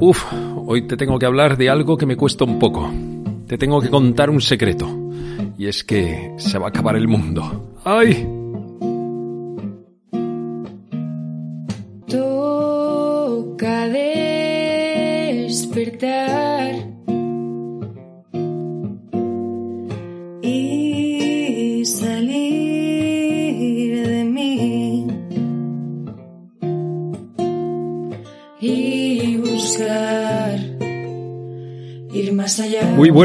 Uf, hoy te tengo que hablar de algo que me cuesta un poco. Te tengo que contar un secreto. Y es que se va a acabar el mundo. ¡Ay!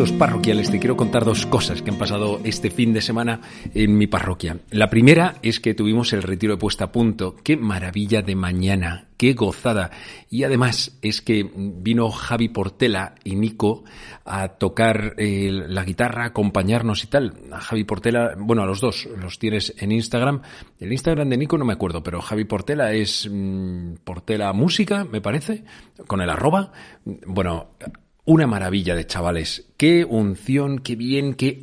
Sucesos parroquiales te quiero contar dos cosas que han pasado este fin de semana en mi parroquia. La primera es que tuvimos el retiro de puesta a punto. Qué maravilla de mañana, qué gozada. Y además es que vino Javi Portela y Nico a tocar eh, la guitarra, acompañarnos y tal. A Javi Portela, bueno, a los dos los tienes en Instagram. El Instagram de Nico no me acuerdo, pero Javi Portela es mm, Portela Música, me parece, con el arroba. Bueno, una maravilla de chavales. Qué unción, qué bien, qué...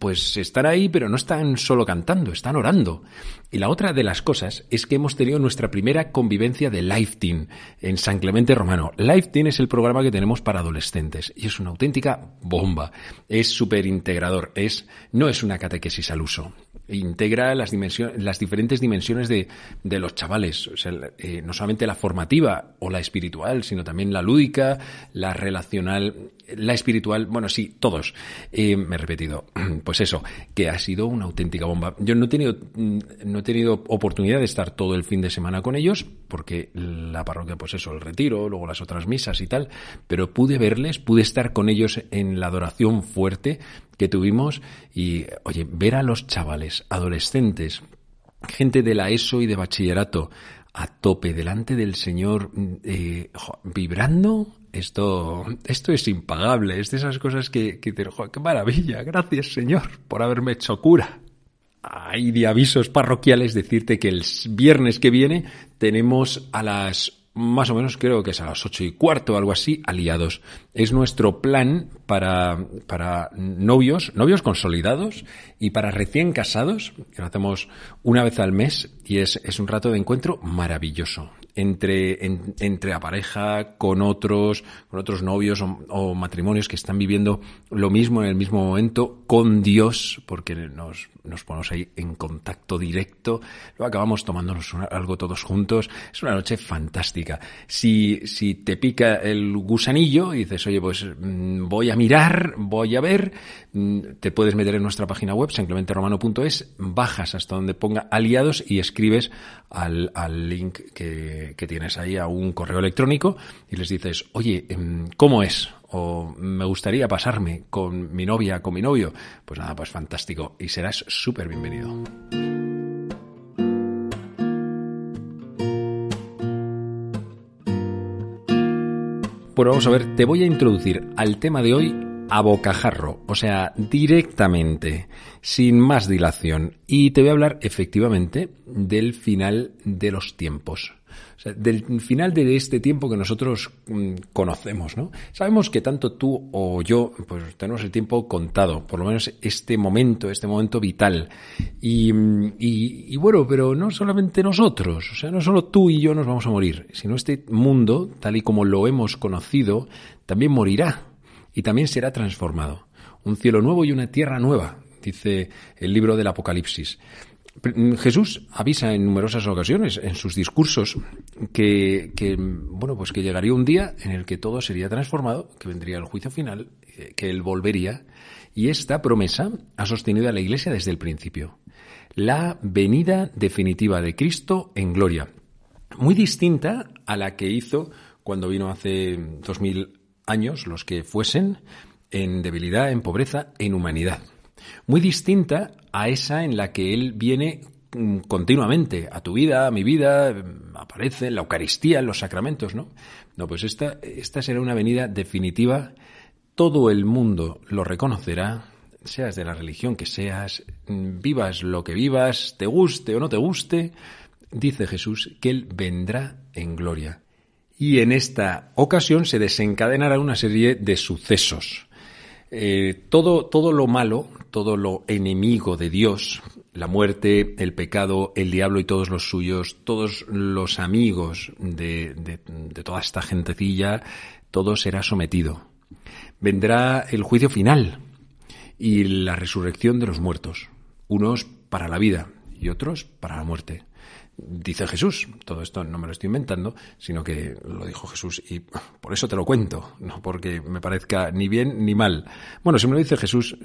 Pues están ahí, pero no están solo cantando, están orando. Y la otra de las cosas es que hemos tenido nuestra primera convivencia de Life Team en San Clemente Romano. Life Team es el programa que tenemos para adolescentes y es una auténtica bomba. Es súper integrador, es, no es una catequesis al uso. Integra las, dimensiones, las diferentes dimensiones de, de los chavales. O sea, eh, no solamente la formativa o la espiritual, sino también la lúdica, la relacional, la espiritual, bueno, sí, todos. Eh, me he repetido. Pues eso, que ha sido una auténtica bomba. Yo no he tenido, no he tenido oportunidad de estar todo el fin de semana con ellos, porque la parroquia, pues eso, el retiro, luego las otras misas y tal, pero pude verles, pude estar con ellos en la adoración fuerte que tuvimos y, oye, ver a los chavales, adolescentes, gente de la ESO y de bachillerato, a tope delante del Señor, eh, vibrando, esto, esto es impagable, es de esas cosas que, que te, ¡qué maravilla! Gracias, Señor, por haberme hecho cura. Hay de avisos parroquiales decirte que el viernes que viene tenemos a las más o menos creo que es a las ocho y cuarto o algo así, aliados. Es nuestro plan para, para novios, novios consolidados y para recién casados, que lo hacemos una vez al mes y es, es un rato de encuentro maravilloso entre, en, entre la pareja, con otros, con otros novios o, matrimonios que están viviendo lo mismo en el mismo momento con Dios, porque nos, nos ponemos ahí en contacto directo, luego acabamos tomándonos algo todos juntos. Es una noche fantástica. Si, si te pica el gusanillo y dices, oye, pues mmm, voy a mirar, voy a ver, mmm, te puedes meter en nuestra página web, sanclementeromano.es, bajas hasta donde ponga aliados y escribes al, al link que, que, tienes ahí a un correo electrónico y les dices, oye, ¿cómo es? O me gustaría pasarme con mi novia, con mi novio. Pues nada, pues fantástico. Y serás súper bienvenido. Bueno, vamos a ver, te voy a introducir al tema de hoy a bocajarro, o sea, directamente, sin más dilación. Y te voy a hablar efectivamente del final de los tiempos. Del final de este tiempo que nosotros mmm, conocemos, ¿no? Sabemos que tanto tú o yo, pues tenemos el tiempo contado, por lo menos este momento, este momento vital. Y, y, y, bueno, pero no solamente nosotros, o sea, no solo tú y yo nos vamos a morir, sino este mundo, tal y como lo hemos conocido, también morirá y también será transformado. Un cielo nuevo y una tierra nueva, dice el libro del Apocalipsis. Jesús avisa en numerosas ocasiones en sus discursos que, bueno pues que llegaría un día en el que todo sería transformado, que vendría el juicio final, que él volvería y esta promesa ha sostenido a la Iglesia desde el principio. La venida definitiva de Cristo en gloria, muy distinta a la que hizo cuando vino hace dos mil años, los que fuesen, en debilidad, en pobreza, en humanidad muy distinta a esa en la que él viene mm, continuamente a tu vida, a mi vida, aparece en la Eucaristía, en los sacramentos, ¿no? No, pues esta, esta será una venida definitiva. Todo el mundo lo reconocerá, seas de la religión que seas, mm, vivas lo que vivas, te guste o no te guste, dice Jesús que Él vendrá en gloria. Y en esta ocasión se desencadenará una serie de sucesos. Eh, todo, todo lo malo, todo lo enemigo de Dios, la muerte, el pecado, el diablo y todos los suyos, todos los amigos de, de toda esta gentecilla, todo será sometido. Vendrá el juicio final y la resurrección de los muertos, unos para la vida y otros para la muerte dice Jesús. Todo esto no me lo estoy inventando, sino que lo dijo Jesús y por eso te lo cuento, no porque me parezca ni bien ni mal. Bueno, si me lo dice Jesús,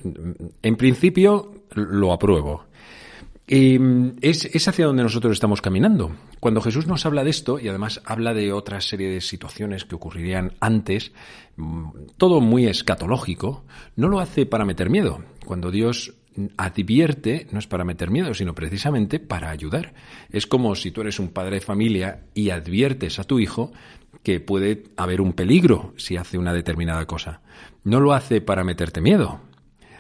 en principio lo apruebo. Y es, es, hacia donde nosotros estamos caminando. Cuando Jesús nos habla de esto, y además habla de otra serie de situaciones que ocurrirían antes, todo muy escatológico, no lo hace para meter miedo. Cuando Dios advierte no es para meter miedo, sino precisamente para ayudar. Es como si tú eres un padre de familia y adviertes a tu hijo que puede haber un peligro si hace una determinada cosa. No lo hace para meterte miedo,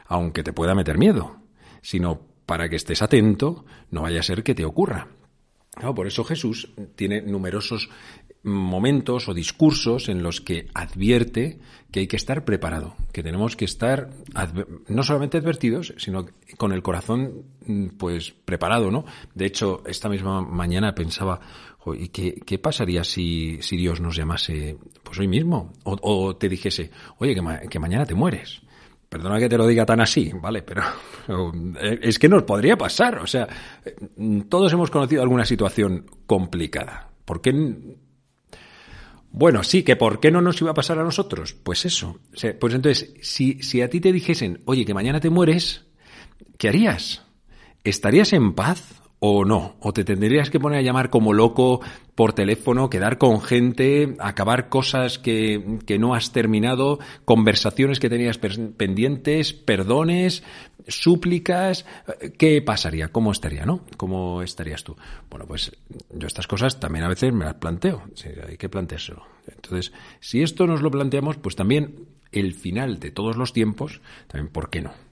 aunque te pueda meter miedo, sino para que estés atento, no vaya a ser que te ocurra. Por eso Jesús tiene numerosos momentos o discursos en los que advierte que hay que estar preparado, que tenemos que estar no solamente advertidos, sino con el corazón mm, pues preparado, ¿no? De hecho, esta misma mañana pensaba, ¿y qué, pasaría si, si, Dios nos llamase pues hoy mismo? O, te dijese, oye, que, que mañana te mueres. Perdona que te lo diga tan así, ¿vale? Pero, eh, es que nos podría pasar. O sea, eh, todos hemos conocido alguna situación complicada. ¿Por qué bueno, sí, que ¿por qué no nos iba a pasar a nosotros? Pues eso. pues entonces, si, si a ti te dijesen, oye, que mañana te mueres, ¿qué harías? ¿Estarías en paz o no? ¿O te tendrías que poner a llamar como loco por teléfono, quedar con gente, acabar cosas que, que no has terminado, conversaciones que tenías pendientes, perdones, súplicas? ¿Qué pasaría? ¿Cómo estaría, no? ¿Cómo estarías tú? Bueno, pues yo estas cosas también a veces me las planteo. hay que planteárselo. Entonces, si esto nos lo planteamos, pues también el final de todos los tiempos, también, ¿por qué no?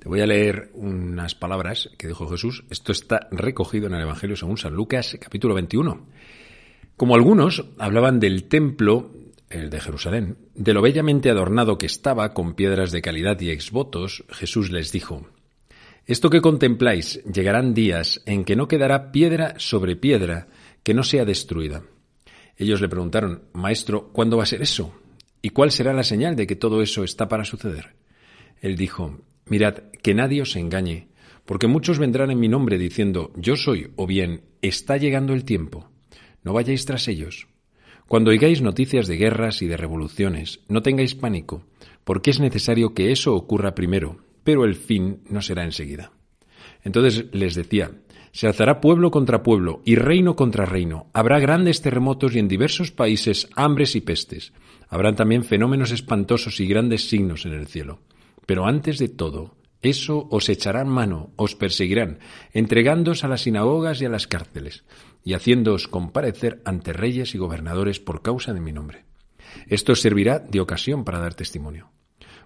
Te voy a leer unas palabras que dijo Jesús. Esto está recogido en el Evangelio según San Lucas, capítulo 21. Como algunos hablaban del templo, el de Jerusalén, de lo bellamente adornado que estaba con piedras de calidad y exvotos, Jesús les dijo, Esto que contempláis, llegarán días en que no quedará piedra sobre piedra que no sea destruida. Ellos le preguntaron, Maestro, ¿cuándo va a ser eso? ¿Y cuál será la señal de que todo eso está para suceder? Él dijo, Mirad, que nadie os engañe, porque muchos vendrán en mi nombre diciendo, yo soy, o bien, está llegando el tiempo. No vayáis tras ellos. Cuando oigáis noticias de guerras y de revoluciones, no tengáis pánico, porque es necesario que eso ocurra primero, pero el fin no será enseguida. Entonces les decía, se alzará pueblo contra pueblo y reino contra reino. Habrá grandes terremotos y en diversos países hambres y pestes. Habrán también fenómenos espantosos y grandes signos en el cielo. Pero antes de todo, eso os echarán mano, os perseguirán, entregándoos a las sinagogas y a las cárceles, y haciéndoos comparecer ante reyes y gobernadores por causa de mi nombre. Esto os servirá de ocasión para dar testimonio.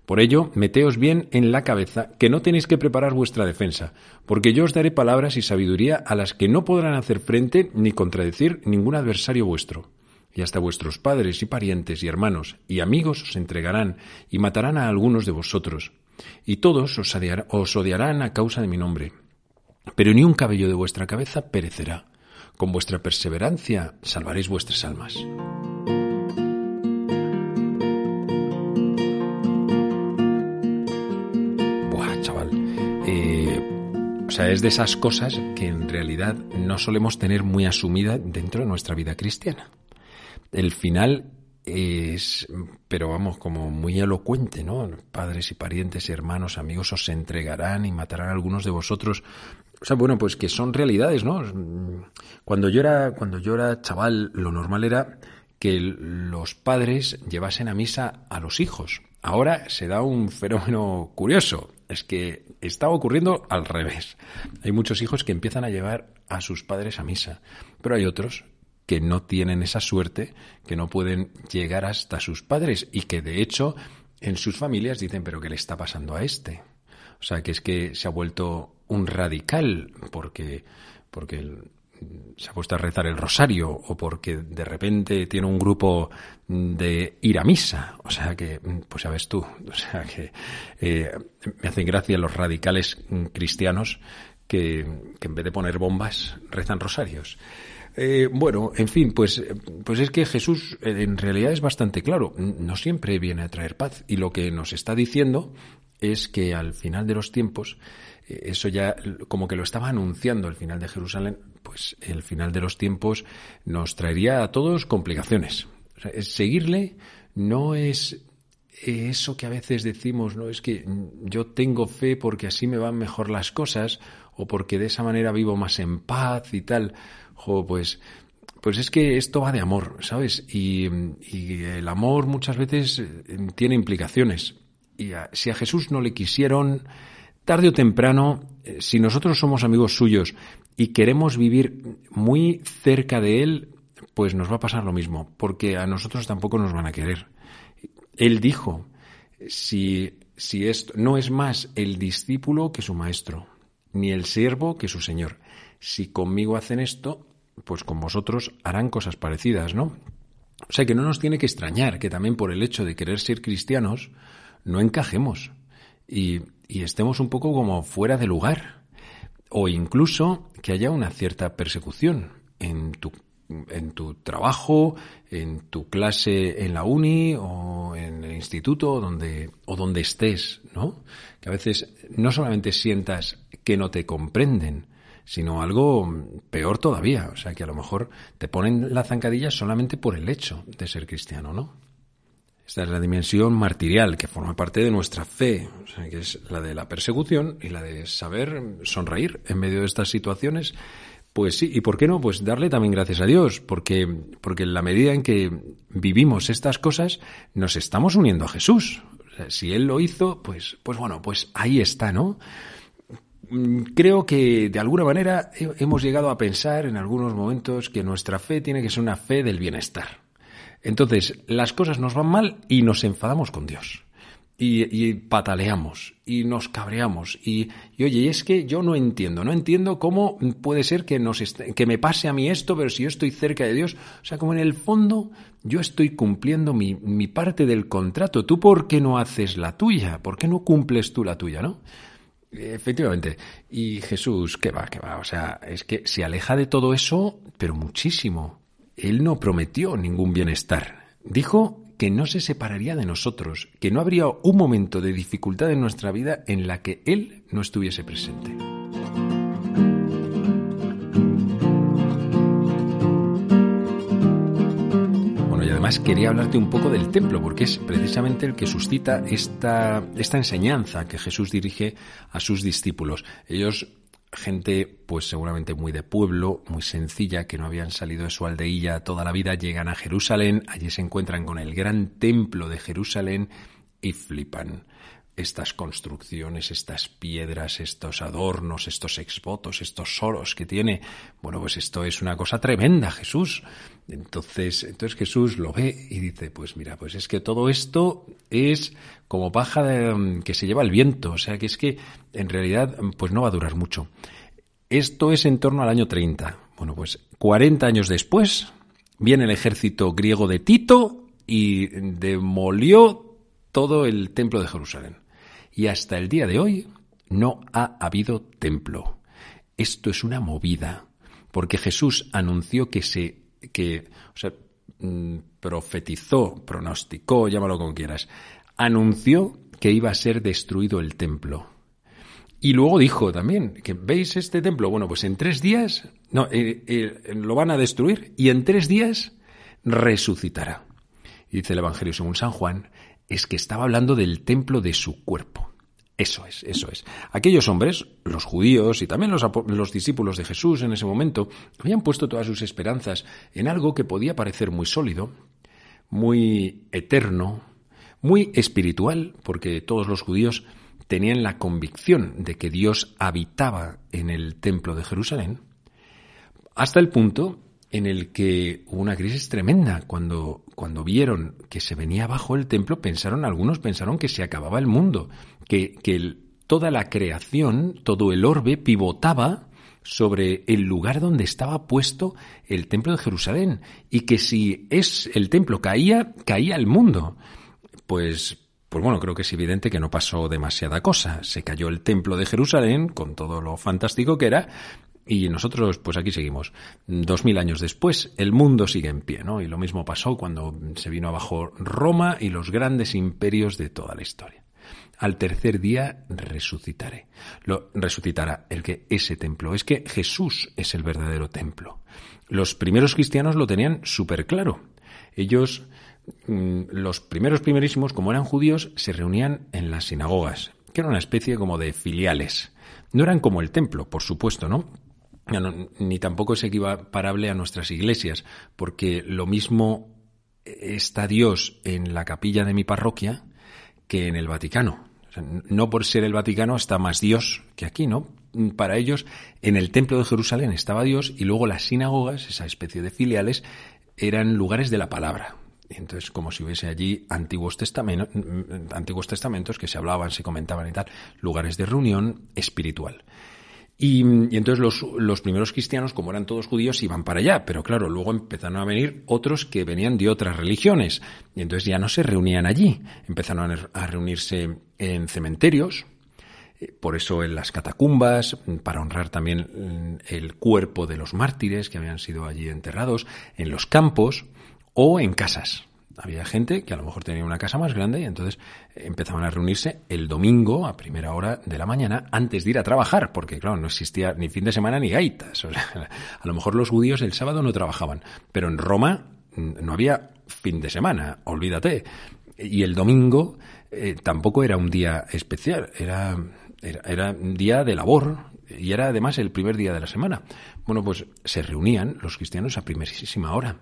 Por ello, meteos bien en la cabeza que no tenéis que preparar vuestra defensa, porque yo os daré palabras y sabiduría a las que no podrán hacer frente ni contradecir ningún adversario vuestro y hasta vuestros padres y parientes y hermanos y amigos os entregarán y matarán a algunos de vosotros, y todos os, odiarán a causa de mi nombre. Pero ni un cabello de vuestra cabeza perecerá. Con vuestra perseverancia salvaréis vuestras almas. Buah, chaval. Eh, o sea, es de esas cosas que en realidad no solemos tener muy asumida dentro de nuestra vida cristiana el final es, pero vamos, como muy elocuente, ¿no? Padres y parientes hermanos, amigos os entregarán y matarán a algunos de vosotros. O sea, bueno, pues que son realidades, ¿no? Cuando yo era, cuando yo era chaval, lo normal era que los padres llevasen a misa a los hijos. Ahora se da un fenómeno curioso. es que está ocurriendo al revés. Hay muchos hijos que empiezan a llevar a sus padres a misa, pero hay otros que no tienen esa suerte, que no pueden llegar hasta sus padres y que de hecho en sus familias dicen, pero ¿qué le está pasando a este? O sea, que es que se ha vuelto un radical porque, porque se ha puesto a rezar el rosario o porque de repente tiene un grupo de ir a misa. O sea que, pues ya ves tú, o sea que eh, me hacen gracia los radicales cristianos que, que en vez de poner bombas rezan rosarios. Eh, bueno, en fin, pues, pues es que Jesús eh, en realidad es bastante claro. No siempre viene a traer paz. Y lo que nos está diciendo es que al final de los tiempos, eh, eso ya como que lo estaba anunciando el final de Jerusalén, pues el final de los tiempos nos traería a todos complicaciones. seguirle no es eso que a veces decimos, no es que yo tengo fe porque así me van mejor las cosas o porque de esa manera vivo más en paz y tal. Pues pues es que esto va de amor, ¿sabes? Y, el amor muchas veces eh, tiene implicaciones. Y si a Jesús no le quisieron, tarde o temprano, eh, si nosotros somos amigos suyos y queremos vivir muy cerca de Él, pues nos va a pasar lo mismo, porque a nosotros tampoco nos van a querer. Él dijo, si, si esto no es más el discípulo que su maestro, ni el siervo que su señor. Si conmigo hacen esto, pues con vosotros harán cosas parecidas, ¿no? O sea que no nos tiene que extrañar que también por el hecho de querer ser cristianos no encajemos y, y estemos un poco como fuera de lugar o incluso que haya una cierta persecución en tu en tu trabajo, en tu clase en la uni o en el instituto donde, o donde estés, ¿no? Que a veces no solamente sientas que no te comprenden, sino algo peor todavía. O sea, que a lo mejor te ponen la zancadilla solamente por el hecho de ser cristiano, ¿no? Esta es la dimensión martirial que forma parte de nuestra fe, o sea, que es la de la persecución y la de saber sonreír en medio de estas situaciones pues sí, y ¿por qué no? Pues darle también gracias a Dios, porque, porque en la medida en que vivimos estas cosas, nos estamos uniendo a Jesús. si Él lo hizo, pues, pues bueno, pues ahí está, ¿no? Creo que de alguna manera hemos llegado a pensar en algunos momentos que nuestra fe tiene que ser una fe del bienestar. Entonces, las cosas nos van mal y nos enfadamos con Dios y, pataleamos y nos cabreamos y, oye, es que yo no entiendo, no entiendo cómo puede ser que, nos que me pase a mí esto, pero si yo estoy cerca de Dios, o sea, como en el fondo yo estoy cumpliendo mi, mi parte del contrato, ¿tú por qué no haces la tuya? ¿Por qué no cumples tú la tuya, no? Efectivamente. Y Jesús, ¿qué va, qué va? O sea, es que se aleja de todo eso, pero muchísimo. Él no prometió ningún bienestar. Dijo que no se separaría de nosotros, que no habría un momento de dificultad en nuestra vida en la que Él no estuviese presente. Además quería hablarte un poco del templo, porque es precisamente el que suscita esta, esta enseñanza que Jesús dirige a sus discípulos. Ellos gente pues seguramente muy de pueblo, muy sencilla, que no habían salido de su aldeilla toda la vida, llegan a Jerusalén, allí se encuentran con el gran templo de Jerusalén y flipan estas construcciones, estas piedras, estos adornos, estos exvotos, estos oros que tiene. Bueno, pues esto es una cosa tremenda, Jesús. Entonces, entonces Jesús lo ve y dice, pues mira, pues es que todo esto es como paja que se lleva el viento, o sea que es que en realidad pues no va a durar mucho. Esto es en torno al año 30. Bueno, pues 40 años después viene el ejército griego de Tito y demolió todo el templo de Jerusalén y hasta el día de hoy no ha habido templo. Esto es una movida, porque Jesús anunció que se, que, o sea, mm, profetizó, pronosticó, llámalo como quieras, anunció que iba a ser destruido el templo. Y luego dijo también que veis este templo, bueno, pues en tres días, no, eh, eh, lo van a destruir y en tres días resucitará. Dice el Evangelio según San Juan, es que estaba hablando del templo de su cuerpo. Eso es, eso es. Aquellos hombres, los judíos y también los, los, discípulos de Jesús en ese momento, habían puesto todas sus esperanzas en algo que podía parecer muy sólido, muy eterno, muy espiritual, porque todos los judíos tenían la convicción de que Dios habitaba en el templo de Jerusalén, hasta el punto en el que hubo una crisis tremenda. Cuando, cuando vieron que se venía abajo el templo, pensaron, algunos pensaron que se acababa el mundo, que, que toda la creación, todo el orbe pivotaba sobre el lugar donde estaba puesto el templo de Jerusalén y que si es el templo caía, caía el mundo. Pues pues bueno, creo que es evidente que no pasó demasiada cosa. Se cayó el templo de Jerusalén con todo lo fantástico que era y nosotros, pues aquí seguimos. Dos mil años después, el mundo sigue en pie, ¿no? Y lo mismo pasó cuando se vino abajo Roma y los grandes imperios de toda la historia. Al tercer día resucitaré. Lo resucitará el que ese templo. Es que Jesús es el verdadero templo. Los primeros cristianos lo tenían súper claro. Ellos Mm, los primeros primerísimos, como eran judíos, se reunían en las sinagogas, que era una especie como de filiales. No eran como el templo, por supuesto, ¿no? Ni tampoco es equiparable a nuestras iglesias, porque lo mismo está Dios en la capilla de mi parroquia que en el Vaticano. no por ser el Vaticano está más Dios que aquí, ¿no? Para ellos, en el templo de Jerusalén estaba Dios y luego las sinagogas, esa especie de filiales, eran lugares de la palabra, entonces, como si hubiese allí antiguos, testamentos, antiguos testamentos que se hablaban, se comentaban y tal, lugares de reunión espiritual. Y, entonces los, los, primeros cristianos, como eran todos judíos, iban para allá, pero claro, luego empezaron a venir otros que venían de otras religiones, y entonces ya no se reunían allí, empezaron a reunirse en cementerios, eh, por eso en las catacumbas, para honrar también mm, el cuerpo de los mártires que habían sido allí enterrados, en los campos, o en casas. Había gente que a lo mejor tenía una casa más grande y entonces empezaban a reunirse el domingo a primera hora de la mañana antes de ir a trabajar, porque claro, no existía ni fin de semana ni gaitas. a lo mejor los judíos el sábado no trabajaban, pero en Roma no había fin de semana, olvídate. Y el domingo eh, tampoco era un día especial, era, era, era un día de labor, y era además el primer día de la semana. Bueno, pues se reunían los cristianos a primerísima hora.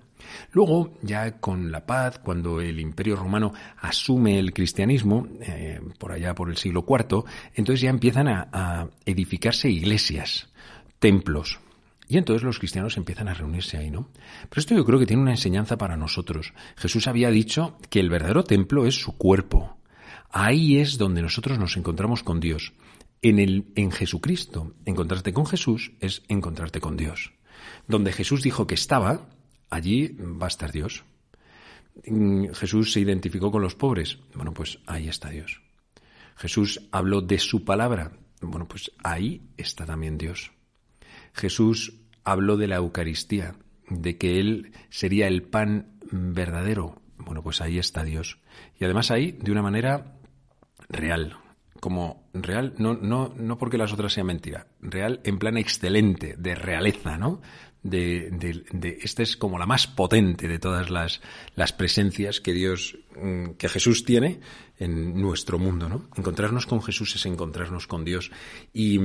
Luego, ya con la paz, cuando el imperio romano asume el cristianismo, eh, por allá por el siglo IV, entonces ya empiezan a, a edificarse iglesias, templos, y entonces los cristianos empiezan a reunirse ahí, ¿no? Pero esto yo creo que tiene una enseñanza para nosotros. Jesús había dicho que el verdadero templo es su cuerpo. Ahí es donde nosotros nos encontramos con Dios en, el, en Jesucristo. Encontrarte con Jesús es encontrarte con Dios. Donde Jesús dijo que estaba, allí va a estar Dios. Mm, Jesús se identificó con los pobres. Bueno, pues ahí está Dios. Jesús habló de su palabra. Bueno, pues ahí está también Dios. Jesús habló de la Eucaristía, de que Él sería el pan verdadero. Bueno, pues ahí está Dios. Y además ahí de una manera real, como real, no, no, no porque las otras sean mentira, real en plan excelente, de realeza, ¿no? De, de, esta es como la más potente de todas las, las presencias que Dios, mm, que Jesús tiene en nuestro mundo, ¿no? Encontrarnos con Jesús es encontrarnos con Dios. Y,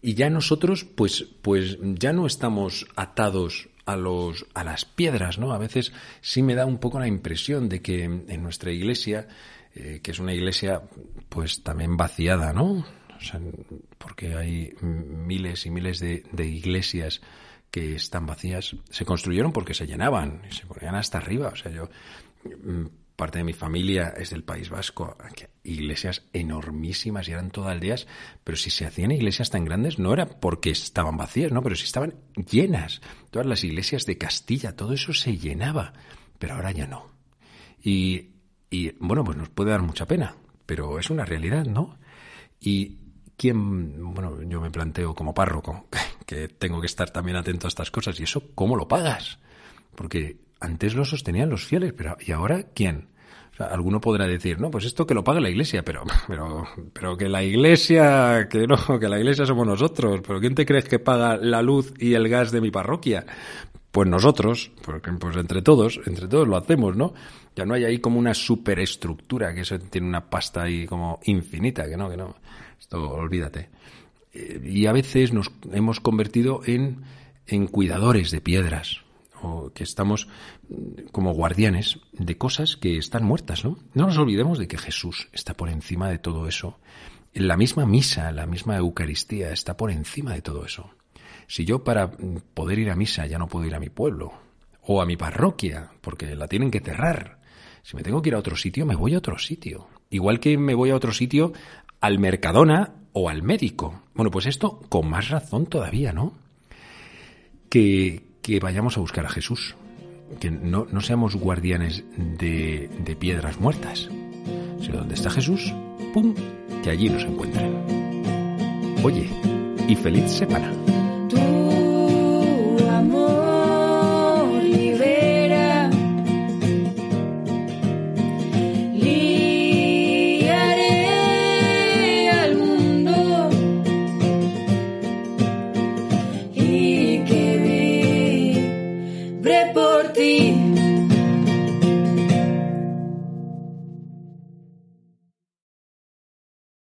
y ya nosotros, pues, pues ya no estamos atados a los a las piedras, ¿no? A veces sí me da un poco la impresión de que en nuestra iglesia eh, que es una iglesia pues también vaciada, ¿no? porque hay miles y miles de, iglesias que están vacías. Se construyeron porque se llenaban y se ponían hasta arriba. O sea, yo, mm, parte de mi familia es del País Vasco, iglesias enormísimas y eran todas aldeas, pero si se hacían iglesias tan grandes no era porque estaban vacías, ¿no? Pero si estaban llenas. Todas las iglesias de Castilla, todo eso se llenaba, pero ahora ya no. Y y bueno, pues nos puede dar mucha pena, pero es una realidad, ¿no? Y quién, bueno, yo me planteo como párroco que tengo que estar también atento a estas cosas y eso, ¿cómo lo pagas? Porque antes lo sostenían los fieles, pero ¿y ahora quién? O sea, alguno podrá decir, no, pues esto que lo pague la iglesia, pero, pero, pero que la iglesia, que no, que la iglesia somos nosotros, pero ¿quién te crees que paga la luz y el gas de mi parroquia? Pues nosotros, porque pues entre todos, entre todos lo hacemos, ¿no? Ya no hay ahí como una superestructura que eso tiene una pasta ahí como infinita, que no, que no. Esto olvídate. Eh, y a veces nos hemos convertido en, en cuidadores de piedras, o que estamos mm, como guardianes de cosas que están muertas, ¿no? No nos olvidemos de que Jesús está por encima de todo eso la misma misa, la misma Eucaristía está por encima de todo eso. Si yo para poder ir a misa ya no puedo ir a mi pueblo o a mi parroquia, porque la tienen que cerrar, si me tengo que ir a otro sitio, me voy a otro sitio. Igual que me voy a otro sitio al Mercadona o al médico. Bueno, pues esto con más razón todavía, ¿no? Que, vayamos a buscar a Jesús. Que no, no seamos guardianes de, de piedras muertas. Sino donde está Jesús, ¡pum! Que allí nos encuentren. Oye, y feliz semana.